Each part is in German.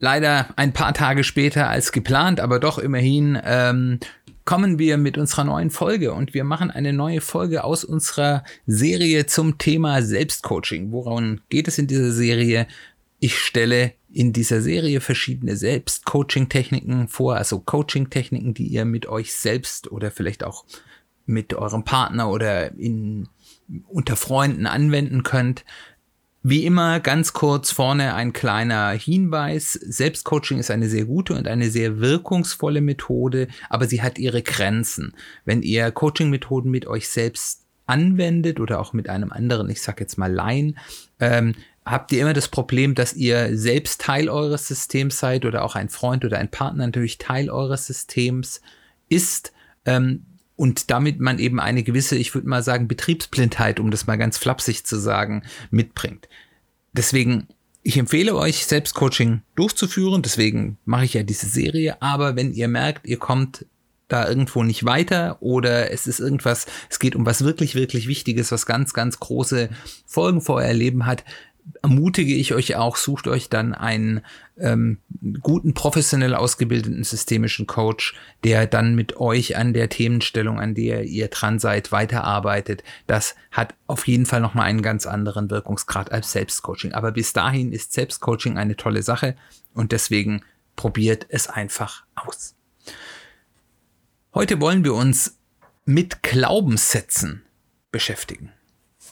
Leider ein paar Tage später als geplant, aber doch immerhin ähm, kommen wir mit unserer neuen Folge und wir machen eine neue Folge aus unserer Serie zum Thema Selbstcoaching. Woran geht es in dieser Serie? Ich stelle in dieser Serie verschiedene Selbstcoaching-Techniken vor, also Coaching-Techniken, die ihr mit euch selbst oder vielleicht auch mit eurem Partner oder in, unter Freunden anwenden könnt. Wie immer ganz kurz vorne ein kleiner Hinweis. Selbstcoaching ist eine sehr gute und eine sehr wirkungsvolle Methode, aber sie hat ihre Grenzen. Wenn ihr Coaching-Methoden mit euch selbst anwendet oder auch mit einem anderen, ich sag jetzt mal Laien, ähm, habt ihr immer das Problem, dass ihr selbst Teil eures Systems seid oder auch ein Freund oder ein Partner natürlich Teil eures Systems ist. Ähm, und damit man eben eine gewisse, ich würde mal sagen, Betriebsblindheit, um das mal ganz flapsig zu sagen, mitbringt. Deswegen, ich empfehle euch, Selbstcoaching durchzuführen, deswegen mache ich ja diese Serie, aber wenn ihr merkt, ihr kommt da irgendwo nicht weiter oder es ist irgendwas, es geht um was wirklich, wirklich Wichtiges, was ganz, ganz große Folgen vor euer Leben hat, ermutige ich euch auch, sucht euch dann einen ähm, guten, professionell ausgebildeten systemischen Coach, der dann mit euch an der Themenstellung, an der ihr dran seid, weiterarbeitet. Das hat auf jeden Fall nochmal einen ganz anderen Wirkungsgrad als Selbstcoaching. Aber bis dahin ist Selbstcoaching eine tolle Sache und deswegen probiert es einfach aus. Heute wollen wir uns mit Glaubenssätzen beschäftigen.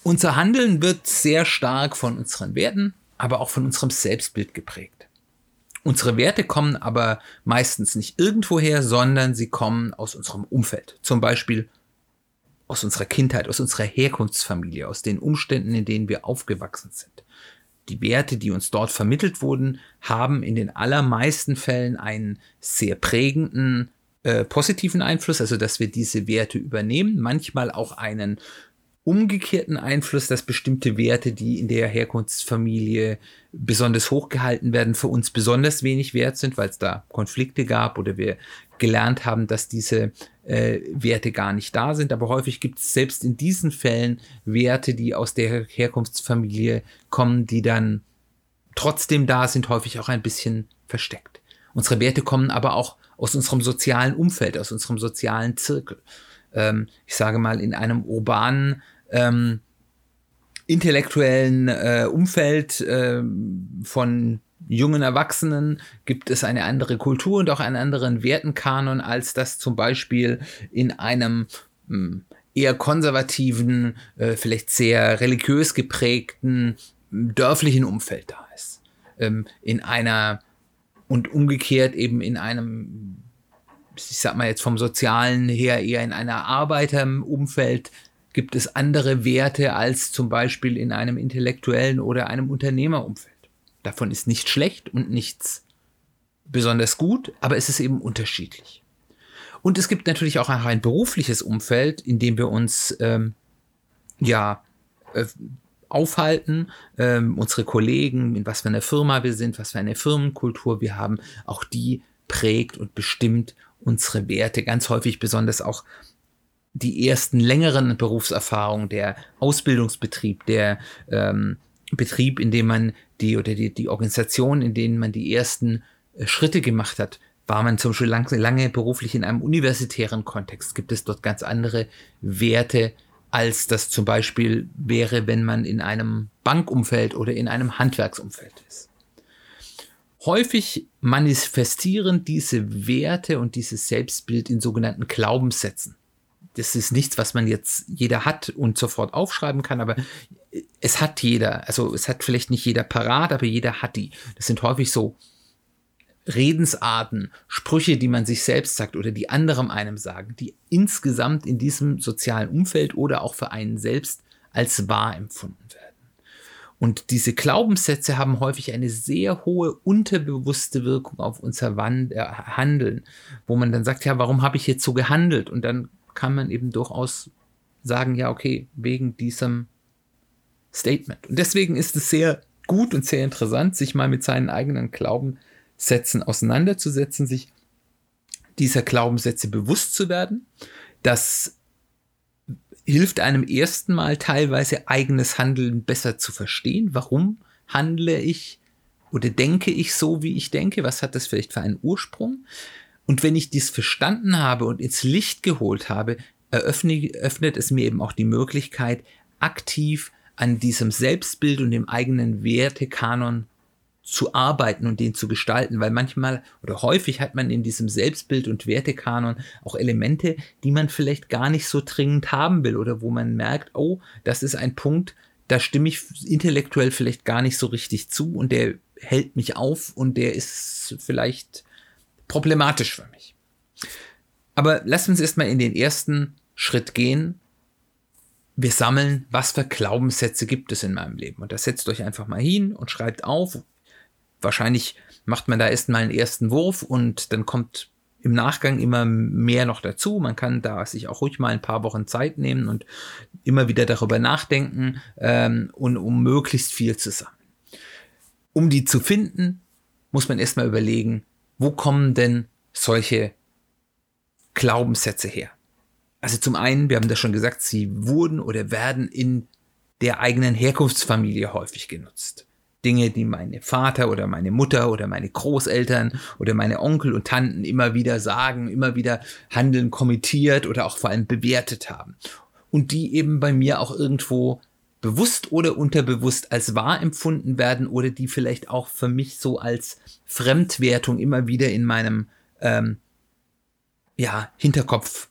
Unser Handeln wird sehr stark von unseren Werten, aber auch von unserem Selbstbild geprägt. Unsere Werte kommen aber meistens nicht irgendwoher, sondern sie kommen aus unserem Umfeld. Zum Beispiel aus unserer Kindheit, aus unserer Herkunftsfamilie, aus den Umständen, in denen wir aufgewachsen sind. Die Werte, die uns dort vermittelt wurden, haben in den allermeisten Fällen einen sehr prägenden, äh, positiven Einfluss, also dass wir diese Werte übernehmen, manchmal auch einen umgekehrten Einfluss, dass bestimmte Werte, die in der Herkunftsfamilie besonders hochgehalten werden, für uns besonders wenig wert sind, weil es da Konflikte gab oder wir gelernt haben, dass diese äh, Werte gar nicht da sind. Aber häufig gibt es selbst in diesen Fällen Werte, die aus der Herkunftsfamilie kommen, die dann trotzdem da sind, häufig auch ein bisschen versteckt. Unsere Werte kommen aber auch aus unserem sozialen Umfeld, aus unserem sozialen Zirkel. Ähm, ich sage mal, in einem urbanen ähm, intellektuellen äh, Umfeld äh, von jungen Erwachsenen gibt es eine andere Kultur und auch einen anderen Wertenkanon, als das zum Beispiel in einem hm, eher konservativen, äh, vielleicht sehr religiös geprägten dörflichen Umfeld da ist. Ähm, in einer und umgekehrt eben in einem, ich sag mal jetzt vom Sozialen her eher in einer Arbeiterumfeld gibt es andere Werte als zum Beispiel in einem intellektuellen oder einem Unternehmerumfeld. Davon ist nichts schlecht und nichts besonders gut, aber es ist eben unterschiedlich. Und es gibt natürlich auch ein berufliches Umfeld, in dem wir uns ähm, ja äh, aufhalten, ähm, unsere Kollegen, in was für einer Firma wir sind, was für eine Firmenkultur wir haben, auch die prägt und bestimmt unsere Werte, ganz häufig besonders auch die ersten längeren Berufserfahrungen, der Ausbildungsbetrieb, der ähm, Betrieb, in dem man die oder die, die Organisation, in denen man die ersten äh, Schritte gemacht hat, war man zum Beispiel lang, lange beruflich in einem universitären Kontext, gibt es dort ganz andere Werte, als das zum Beispiel wäre, wenn man in einem Bankumfeld oder in einem Handwerksumfeld ist. Häufig manifestieren diese Werte und dieses Selbstbild in sogenannten Glaubenssätzen das ist nichts, was man jetzt jeder hat und sofort aufschreiben kann, aber es hat jeder. Also es hat vielleicht nicht jeder parat, aber jeder hat die. Das sind häufig so Redensarten, Sprüche, die man sich selbst sagt oder die anderem einem sagen, die insgesamt in diesem sozialen Umfeld oder auch für einen selbst als wahr empfunden werden. Und diese Glaubenssätze haben häufig eine sehr hohe unterbewusste Wirkung auf unser äh, Handeln, wo man dann sagt, ja, warum habe ich jetzt so gehandelt? Und dann kann man eben durchaus sagen, ja, okay, wegen diesem Statement. Und deswegen ist es sehr gut und sehr interessant, sich mal mit seinen eigenen Glaubenssätzen auseinanderzusetzen, sich dieser Glaubenssätze bewusst zu werden. Das hilft einem ersten Mal teilweise eigenes Handeln besser zu verstehen. Warum handle ich oder denke ich so, wie ich denke? Was hat das vielleicht für einen Ursprung? Und wenn ich dies verstanden habe und ins Licht geholt habe, eröffnet, öffnet es mir eben auch die Möglichkeit, aktiv an diesem Selbstbild und dem eigenen Wertekanon zu arbeiten und den zu gestalten, weil manchmal oder häufig hat man in diesem Selbstbild und Wertekanon auch Elemente, die man vielleicht gar nicht so dringend haben will oder wo man merkt, oh, das ist ein Punkt, da stimme ich intellektuell vielleicht gar nicht so richtig zu und der hält mich auf und der ist vielleicht problematisch für mich. Aber lasst uns erstmal in den ersten Schritt gehen. Wir sammeln, was für Glaubenssätze gibt es in meinem Leben. Und das setzt euch einfach mal hin und schreibt auf, wahrscheinlich macht man da erst mal einen ersten Wurf und dann kommt im Nachgang immer mehr noch dazu. Man kann da sich auch ruhig mal ein paar Wochen Zeit nehmen und immer wieder darüber nachdenken ähm, und um möglichst viel zu sammeln. Um die zu finden, muss man erstmal überlegen, wo kommen denn solche Glaubenssätze her? Also zum einen, wir haben das schon gesagt, sie wurden oder werden in der eigenen Herkunftsfamilie häufig genutzt. Dinge, die meine Vater oder meine Mutter oder meine Großeltern oder meine Onkel und Tanten immer wieder sagen, immer wieder handeln, kommentiert oder auch vor allem bewertet haben. Und die eben bei mir auch irgendwo bewusst oder unterbewusst als wahr empfunden werden oder die vielleicht auch für mich so als Fremdwertung immer wieder in meinem ähm, ja, Hinterkopf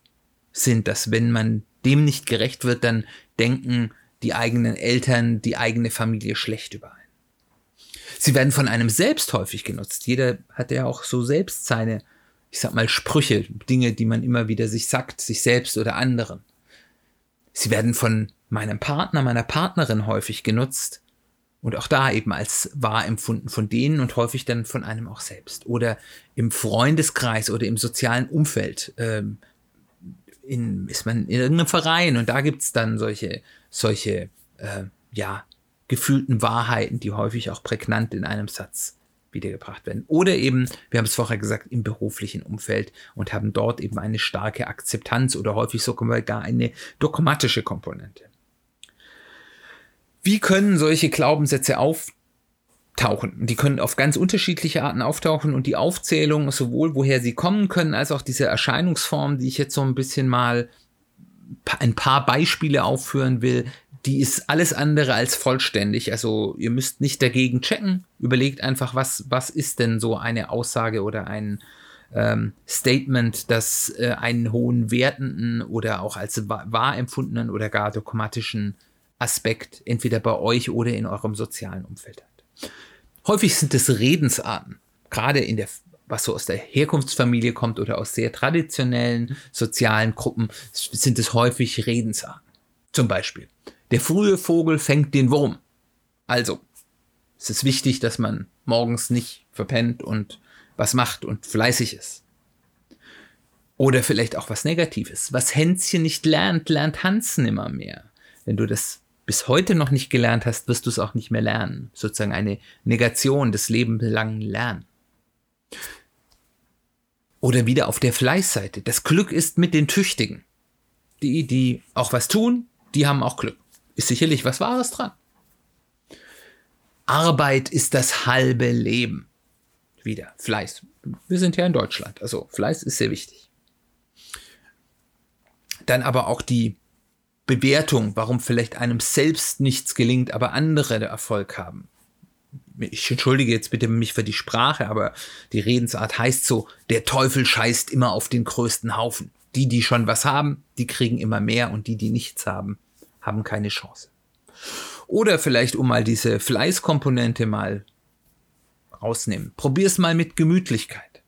sind, dass wenn man dem nicht gerecht wird, dann denken die eigenen Eltern, die eigene Familie schlecht über einen. Sie werden von einem selbst häufig genutzt. Jeder hat ja auch so selbst seine, ich sag mal, Sprüche, Dinge, die man immer wieder sich sagt, sich selbst oder anderen. Sie werden von meinem Partner, meiner Partnerin häufig genutzt und auch da eben als wahr empfunden von denen und häufig dann von einem auch selbst. Oder im Freundeskreis oder im sozialen Umfeld ähm, in, ist man in irgendeinem Verein und da gibt's dann solche, solche, äh, ja, gefühlten Wahrheiten, die häufig auch prägnant in einem Satz wiedergebracht werden. Oder eben, wir haben es vorher gesagt, im beruflichen Umfeld und haben dort eben eine starke Akzeptanz oder häufig sogar gar eine dogmatische Komponente. Wie können solche Glaubenssätze auftauchen? Die können auf ganz unterschiedliche Arten auftauchen und die Aufzählung, sowohl woher sie kommen können, als auch diese Erscheinungsform, die ich jetzt so ein bisschen mal ein paar Beispiele aufführen will, die ist alles andere als vollständig. Also ihr müsst nicht dagegen checken. Überlegt einfach, was, was ist denn so eine Aussage oder ein ähm, Statement, das äh, einen hohen wertenden oder auch als wahr empfundenen oder gar dogmatischen Aspekt entweder bei euch oder in eurem sozialen Umfeld hat. Häufig sind es Redensarten, gerade in der was so aus der Herkunftsfamilie kommt oder aus sehr traditionellen sozialen Gruppen, sind es häufig Redensarten. Zum Beispiel, der frühe Vogel fängt den Wurm. Also, es ist wichtig, dass man morgens nicht verpennt und was macht und fleißig ist. Oder vielleicht auch was Negatives. Was Hänschen nicht lernt, lernt Hans nimmer mehr. Wenn du das bis heute noch nicht gelernt hast, wirst du es auch nicht mehr lernen. Sozusagen eine Negation des lebenslangen Lernen. Oder wieder auf der Fleißseite. Das Glück ist mit den Tüchtigen. Die, die auch was tun, die haben auch Glück ist sicherlich was Wahres dran. Arbeit ist das halbe Leben. Wieder Fleiß. Wir sind ja in Deutschland, also Fleiß ist sehr wichtig. Dann aber auch die Bewertung, warum vielleicht einem selbst nichts gelingt, aber andere Erfolg haben. Ich entschuldige jetzt bitte mich für die Sprache, aber die Redensart heißt so, der Teufel scheißt immer auf den größten Haufen. Die, die schon was haben, die kriegen immer mehr und die, die nichts haben, haben keine Chance. Oder vielleicht, um mal diese Fleißkomponente mal rausnehmen. Probier's mal mit Gemütlichkeit.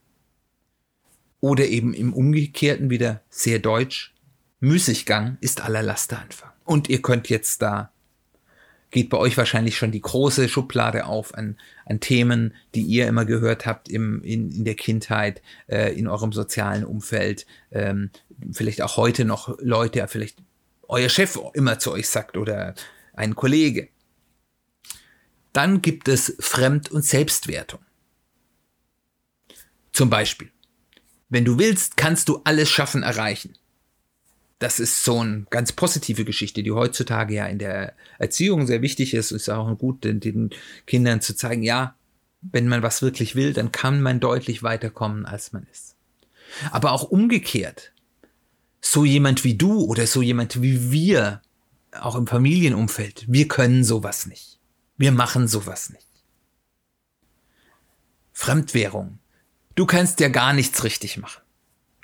Oder eben im Umgekehrten wieder sehr deutsch. Müßiggang ist aller Laster Anfang. Und ihr könnt jetzt da geht bei euch wahrscheinlich schon die große Schublade auf an, an Themen, die ihr immer gehört habt im, in, in der Kindheit, äh, in eurem sozialen Umfeld, ähm, vielleicht auch heute noch Leute, vielleicht euer Chef immer zu euch sagt oder ein Kollege. Dann gibt es Fremd- und Selbstwertung. Zum Beispiel, wenn du willst, kannst du alles schaffen, erreichen das ist so eine ganz positive Geschichte, die heutzutage ja in der Erziehung sehr wichtig ist. Ist auch gut, den, den Kindern zu zeigen, ja, wenn man was wirklich will, dann kann man deutlich weiterkommen, als man ist. Aber auch umgekehrt, so jemand wie du oder so jemand wie wir, auch im Familienumfeld, wir können sowas nicht. Wir machen sowas nicht. Fremdwährung. Du kannst ja gar nichts richtig machen.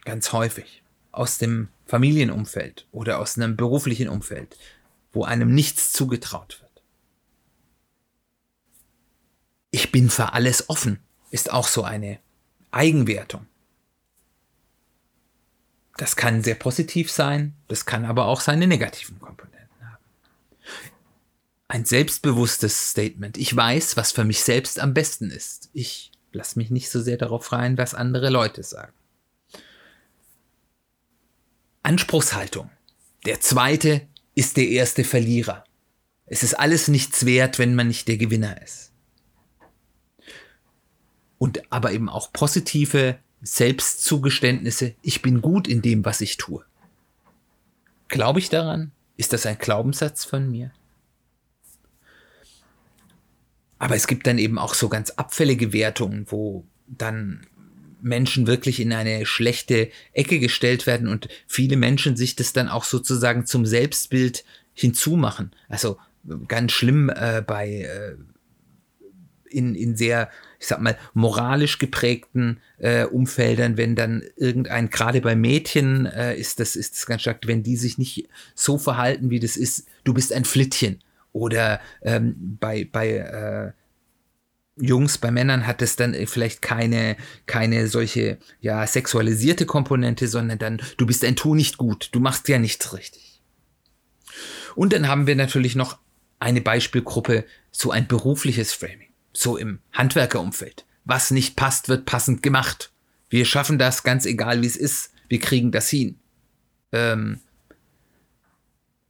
Ganz häufig aus dem Familienumfeld oder aus einem beruflichen Umfeld, wo einem nichts zugetraut wird. Ich bin für alles offen, ist auch so eine Eigenwertung. Das kann sehr positiv sein, das kann aber auch seine negativen Komponenten haben. Ein selbstbewusstes Statement. Ich weiß, was für mich selbst am besten ist. Ich lasse mich nicht so sehr darauf rein, was andere Leute sagen. Anspruchshaltung. Der zweite ist der erste Verlierer. Es ist alles nichts wert, wenn man nicht der Gewinner ist. Und aber eben auch positive Selbstzugeständnisse. Ich bin gut in dem, was ich tue. Glaube ich daran? Ist das ein Glaubenssatz von mir? Aber es gibt dann eben auch so ganz abfällige Wertungen, wo dann Menschen wirklich in eine schlechte Ecke gestellt werden und viele Menschen sich das dann auch sozusagen zum Selbstbild hinzumachen. Also ganz schlimm äh, bei äh, in, in sehr, ich sag mal, moralisch geprägten äh, Umfeldern, wenn dann irgendein, gerade bei Mädchen äh, ist das, ist das ganz stark, wenn die sich nicht so verhalten, wie das ist, du bist ein Flittchen. Oder ähm, bei, bei äh, Jungs, bei Männern hat es dann vielleicht keine, keine solche, ja, sexualisierte Komponente, sondern dann, du bist ein Tu nicht gut, du machst ja nichts richtig. Und dann haben wir natürlich noch eine Beispielgruppe, so ein berufliches Framing, so im Handwerkerumfeld. Was nicht passt, wird passend gemacht. Wir schaffen das ganz egal, wie es ist. Wir kriegen das hin. Ähm,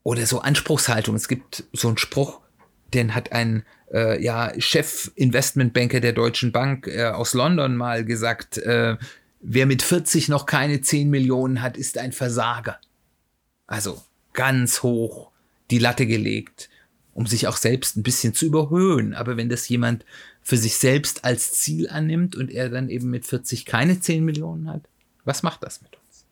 oder so Anspruchshaltung. Es gibt so einen Spruch, den hat ein äh, ja, Chef-Investmentbanker der Deutschen Bank äh, aus London mal gesagt, äh, wer mit 40 noch keine 10 Millionen hat, ist ein Versager. Also ganz hoch die Latte gelegt, um sich auch selbst ein bisschen zu überhöhen. Aber wenn das jemand für sich selbst als Ziel annimmt und er dann eben mit 40 keine 10 Millionen hat, was macht das mit uns?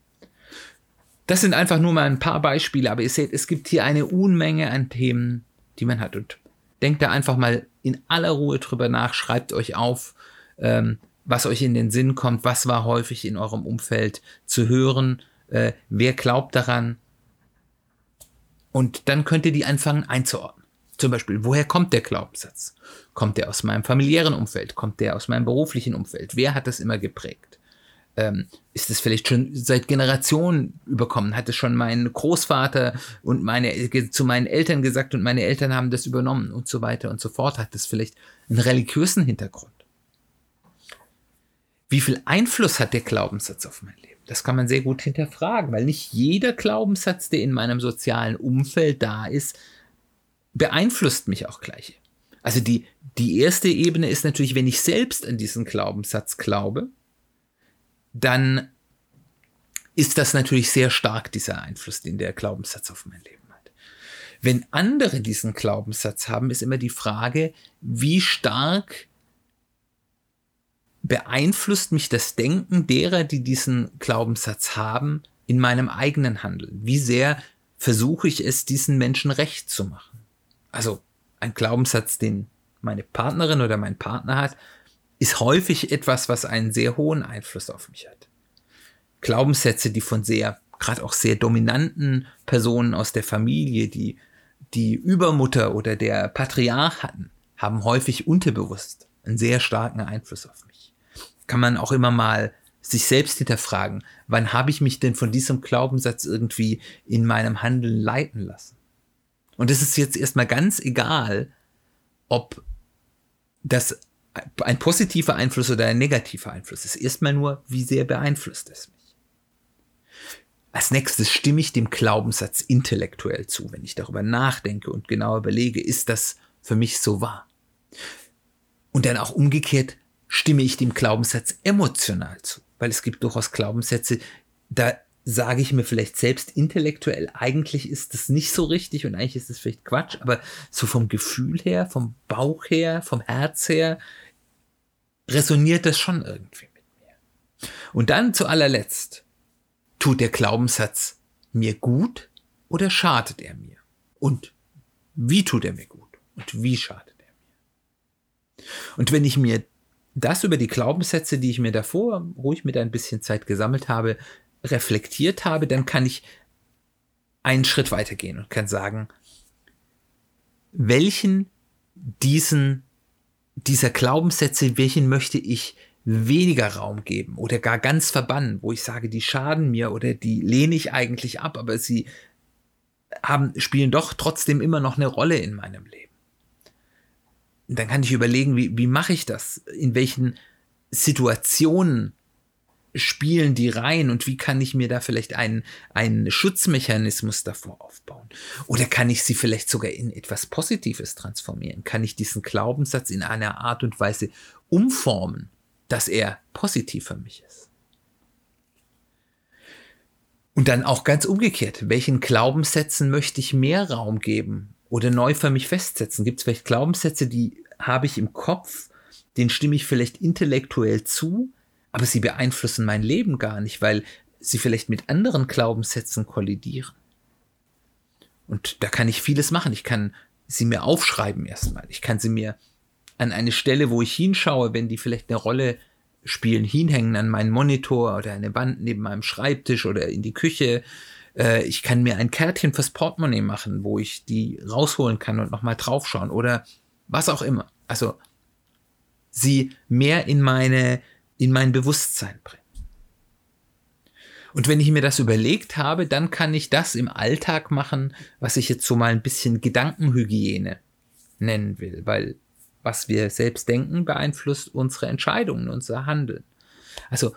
Das sind einfach nur mal ein paar Beispiele, aber ihr seht, es gibt hier eine Unmenge an Themen, die man hat. Und denkt da einfach mal in aller Ruhe drüber nach, schreibt euch auf, ähm, was euch in den Sinn kommt, was war häufig in eurem Umfeld zu hören, äh, wer glaubt daran. Und dann könnt ihr die anfangen einzuordnen. Zum Beispiel, woher kommt der Glaubenssatz? Kommt der aus meinem familiären Umfeld? Kommt der aus meinem beruflichen Umfeld? Wer hat das immer geprägt? Ähm, ist es vielleicht schon seit Generationen überkommen, hat es schon mein Großvater und meine zu meinen Eltern gesagt und meine Eltern haben das übernommen und so weiter und so fort, hat es vielleicht einen religiösen Hintergrund. Wie viel Einfluss hat der Glaubenssatz auf mein Leben? Das kann man sehr gut hinterfragen, weil nicht jeder Glaubenssatz, der in meinem sozialen Umfeld da ist, beeinflusst mich auch gleich. Also die, die erste Ebene ist natürlich, wenn ich selbst an diesen Glaubenssatz glaube, dann ist das natürlich sehr stark, dieser Einfluss, den der Glaubenssatz auf mein Leben hat. Wenn andere diesen Glaubenssatz haben, ist immer die Frage, wie stark beeinflusst mich das Denken derer, die diesen Glaubenssatz haben, in meinem eigenen Handeln? Wie sehr versuche ich es, diesen Menschen recht zu machen? Also ein Glaubenssatz, den meine Partnerin oder mein Partner hat, ist häufig etwas, was einen sehr hohen Einfluss auf mich hat. Glaubenssätze, die von sehr, gerade auch sehr dominanten Personen aus der Familie, die die Übermutter oder der Patriarch hatten, haben häufig unterbewusst einen sehr starken Einfluss auf mich. Kann man auch immer mal sich selbst hinterfragen, wann habe ich mich denn von diesem Glaubenssatz irgendwie in meinem Handeln leiten lassen? Und es ist jetzt erstmal ganz egal, ob das ein positiver Einfluss oder ein negativer Einfluss ist. Erstmal nur, wie sehr beeinflusst es mich. Als nächstes stimme ich dem Glaubenssatz intellektuell zu, wenn ich darüber nachdenke und genau überlege, ist das für mich so wahr? Und dann auch umgekehrt stimme ich dem Glaubenssatz emotional zu, weil es gibt durchaus Glaubenssätze, da sage ich mir vielleicht selbst intellektuell, eigentlich ist das nicht so richtig und eigentlich ist es vielleicht Quatsch, aber so vom Gefühl her, vom Bauch her, vom Herz her, resoniert das schon irgendwie mit mir. Und dann zu allerletzt, tut der Glaubenssatz mir gut oder schadet er mir? Und wie tut er mir gut? Und wie schadet er mir? Und wenn ich mir das über die Glaubenssätze, die ich mir davor ruhig mit ein bisschen Zeit gesammelt habe, reflektiert habe, dann kann ich einen Schritt weitergehen und kann sagen, welchen diesen, dieser Glaubenssätze, welchen möchte ich weniger Raum geben oder gar ganz verbannen, wo ich sage, die schaden mir oder die lehne ich eigentlich ab, aber sie haben, spielen doch trotzdem immer noch eine Rolle in meinem Leben. dann kann ich überlegen, wie, wie mache ich das? In welchen Situationen spielen die rein und wie kann ich mir da vielleicht einen, einen Schutzmechanismus davor aufbauen? Oder kann ich sie vielleicht sogar in etwas Positives transformieren? Kann ich diesen Glaubenssatz in einer Art und Weise umformen, dass er positiv für mich ist? Und dann auch ganz umgekehrt, welchen Glaubenssätzen möchte ich mehr Raum geben oder neu für mich festsetzen? Gibt es vielleicht Glaubenssätze, die habe ich im Kopf, den stimme ich vielleicht intellektuell zu, aber sie beeinflussen mein Leben gar nicht, weil sie vielleicht mit anderen Glaubenssätzen kollidieren. Und da kann ich vieles machen. Ich kann sie mir aufschreiben erstmal. Ich kann sie mir an eine Stelle, wo ich hinschaue, wenn die vielleicht eine Rolle spielen, hinhängen an meinen Monitor oder eine Wand neben meinem Schreibtisch oder in die Küche. Äh, ich kann mir ein Kärtchen fürs Portemonnaie machen, wo ich die rausholen kann und nochmal draufschauen oder was auch immer. Also sie mehr in meine in mein Bewusstsein bringen. Und wenn ich mir das überlegt habe, dann kann ich das im Alltag machen, was ich jetzt so mal ein bisschen Gedankenhygiene nennen will, weil was wir selbst denken, beeinflusst unsere Entscheidungen, unser Handeln. Also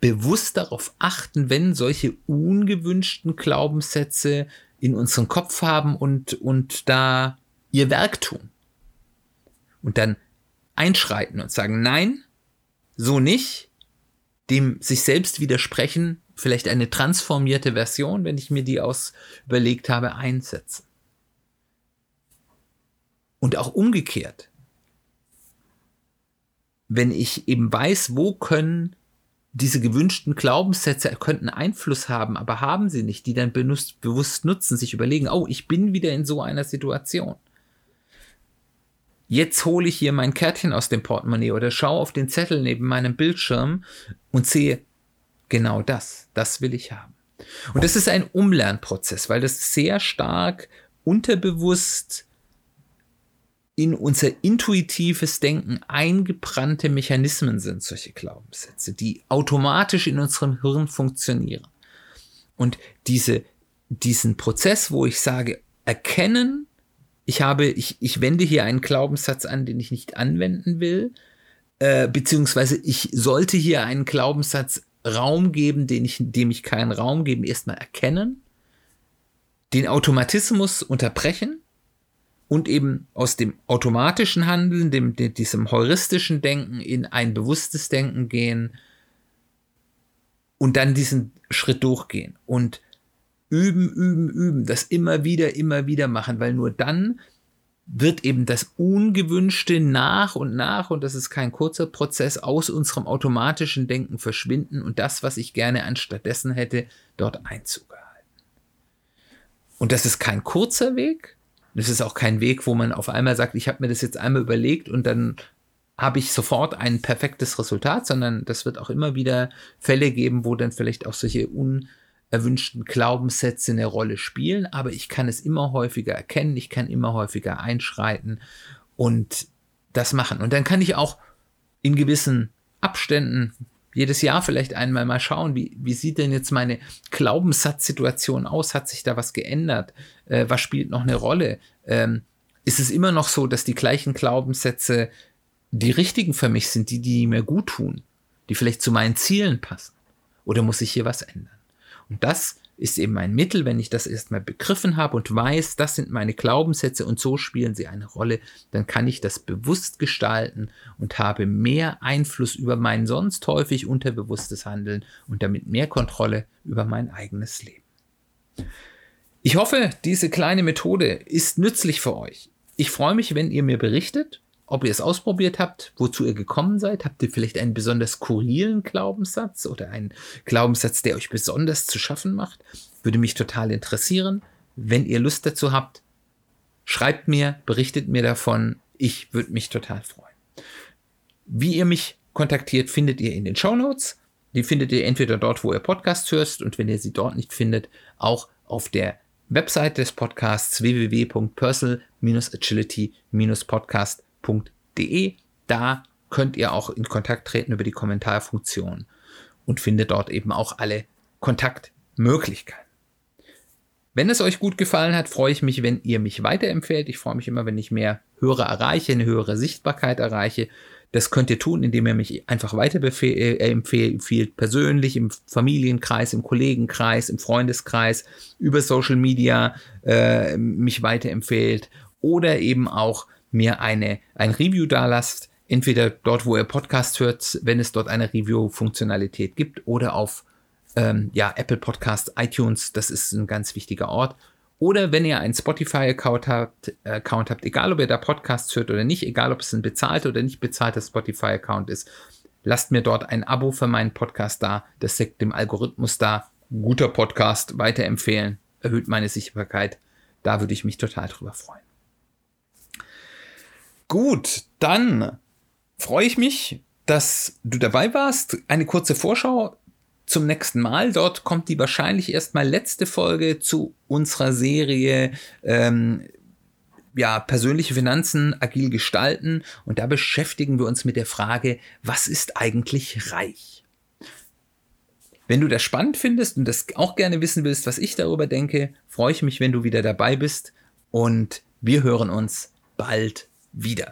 bewusst darauf achten, wenn solche ungewünschten Glaubenssätze in unserem Kopf haben und, und da ihr Werk tun. Und dann einschreiten und sagen, nein, so nicht, dem sich selbst widersprechen, vielleicht eine transformierte Version, wenn ich mir die aus überlegt habe, einsetzen. Und auch umgekehrt, wenn ich eben weiß, wo können diese gewünschten Glaubenssätze könnten Einfluss haben, aber haben sie nicht, die dann bewusst nutzen, sich überlegen, oh, ich bin wieder in so einer Situation. Jetzt hole ich hier mein Kärtchen aus dem Portemonnaie oder schaue auf den Zettel neben meinem Bildschirm und sehe, genau das, das will ich haben. Und das ist ein Umlernprozess, weil das sehr stark unterbewusst in unser intuitives Denken eingebrannte Mechanismen sind, solche Glaubenssätze, die automatisch in unserem Hirn funktionieren. Und diese, diesen Prozess, wo ich sage, erkennen, ich habe, ich, ich wende hier einen Glaubenssatz an, den ich nicht anwenden will, äh, beziehungsweise ich sollte hier einen Glaubenssatz Raum geben, den ich, dem ich keinen Raum geben, erstmal erkennen, den Automatismus unterbrechen und eben aus dem automatischen Handeln, dem, dem, diesem heuristischen Denken in ein bewusstes Denken gehen und dann diesen Schritt durchgehen. Und üben, üben, üben, das immer wieder, immer wieder machen, weil nur dann wird eben das Ungewünschte nach und nach, und das ist kein kurzer Prozess, aus unserem automatischen Denken verschwinden und das, was ich gerne anstattdessen hätte, dort Einzug erhalten. Und das ist kein kurzer Weg. Das ist auch kein Weg, wo man auf einmal sagt, ich habe mir das jetzt einmal überlegt und dann habe ich sofort ein perfektes Resultat, sondern das wird auch immer wieder Fälle geben, wo dann vielleicht auch solche un erwünschten Glaubenssätze eine Rolle spielen, aber ich kann es immer häufiger erkennen, ich kann immer häufiger einschreiten und das machen. Und dann kann ich auch in gewissen Abständen, jedes Jahr vielleicht einmal mal schauen, wie, wie sieht denn jetzt meine Glaubenssatzsituation aus? Hat sich da was geändert? Äh, was spielt noch eine Rolle? Ähm, ist es immer noch so, dass die gleichen Glaubenssätze die richtigen für mich sind, die, die mir gut tun, die vielleicht zu meinen Zielen passen? Oder muss sich hier was ändern? Und das ist eben ein Mittel, wenn ich das erstmal begriffen habe und weiß, das sind meine Glaubenssätze und so spielen sie eine Rolle, dann kann ich das bewusst gestalten und habe mehr Einfluss über mein sonst häufig unterbewusstes Handeln und damit mehr Kontrolle über mein eigenes Leben. Ich hoffe, diese kleine Methode ist nützlich für euch. Ich freue mich, wenn ihr mir berichtet, ob ihr es ausprobiert habt, wozu ihr gekommen seid. Habt ihr vielleicht einen besonders skurrilen Glaubenssatz oder einen Glaubenssatz, der euch besonders zu schaffen macht? Würde mich total interessieren. Wenn ihr Lust dazu habt, schreibt mir, berichtet mir davon. Ich würde mich total freuen. Wie ihr mich kontaktiert, findet ihr in den Show Notes. Die findet ihr entweder dort, wo ihr Podcasts hörst und wenn ihr sie dort nicht findet, auch auf der Website des Podcasts www.personal-agility-podcast.com www.ccc.de. Da könnt ihr auch in Kontakt treten über die Kommentarfunktion und findet dort eben auch alle Kontaktmöglichkeiten. Wenn es euch gut gefallen hat, freue ich mich, wenn ihr mich weiterempfehlt. Ich freue mich immer, wenn ich mehr Hörer erreiche, eine höhere Sichtbarkeit erreiche. Das könnt ihr tun, indem ihr mich einfach weiterempfehlt, äh, persönlich im Familienkreis, im Kollegenkreis, im Freundeskreis, über Social Media äh, mich weiterempfehlt oder eben auch mir eine, ein Review da lasst, entweder dort, wo ihr Podcast hört, wenn es dort eine Review-Funktionalität gibt, oder auf ähm, ja, Apple Podcast, iTunes, das ist ein ganz wichtiger Ort. Oder wenn ihr einen Spotify-Account habt, Account habt, egal ob ihr da Podcasts hört oder nicht, egal ob es ein bezahlter oder nicht bezahlter Spotify-Account ist, lasst mir dort ein Abo für meinen Podcast da. Das sagt dem Algorithmus da, guter Podcast, weiterempfehlen, erhöht meine Sichtbarkeit. Da würde ich mich total drüber freuen. Gut, dann freue ich mich, dass du dabei warst. Eine kurze Vorschau zum nächsten Mal. Dort kommt die wahrscheinlich erstmal letzte Folge zu unserer Serie ähm, ja, persönliche Finanzen agil gestalten. Und da beschäftigen wir uns mit der Frage, was ist eigentlich reich? Wenn du das spannend findest und das auch gerne wissen willst, was ich darüber denke, freue ich mich, wenn du wieder dabei bist. Und wir hören uns bald wieder.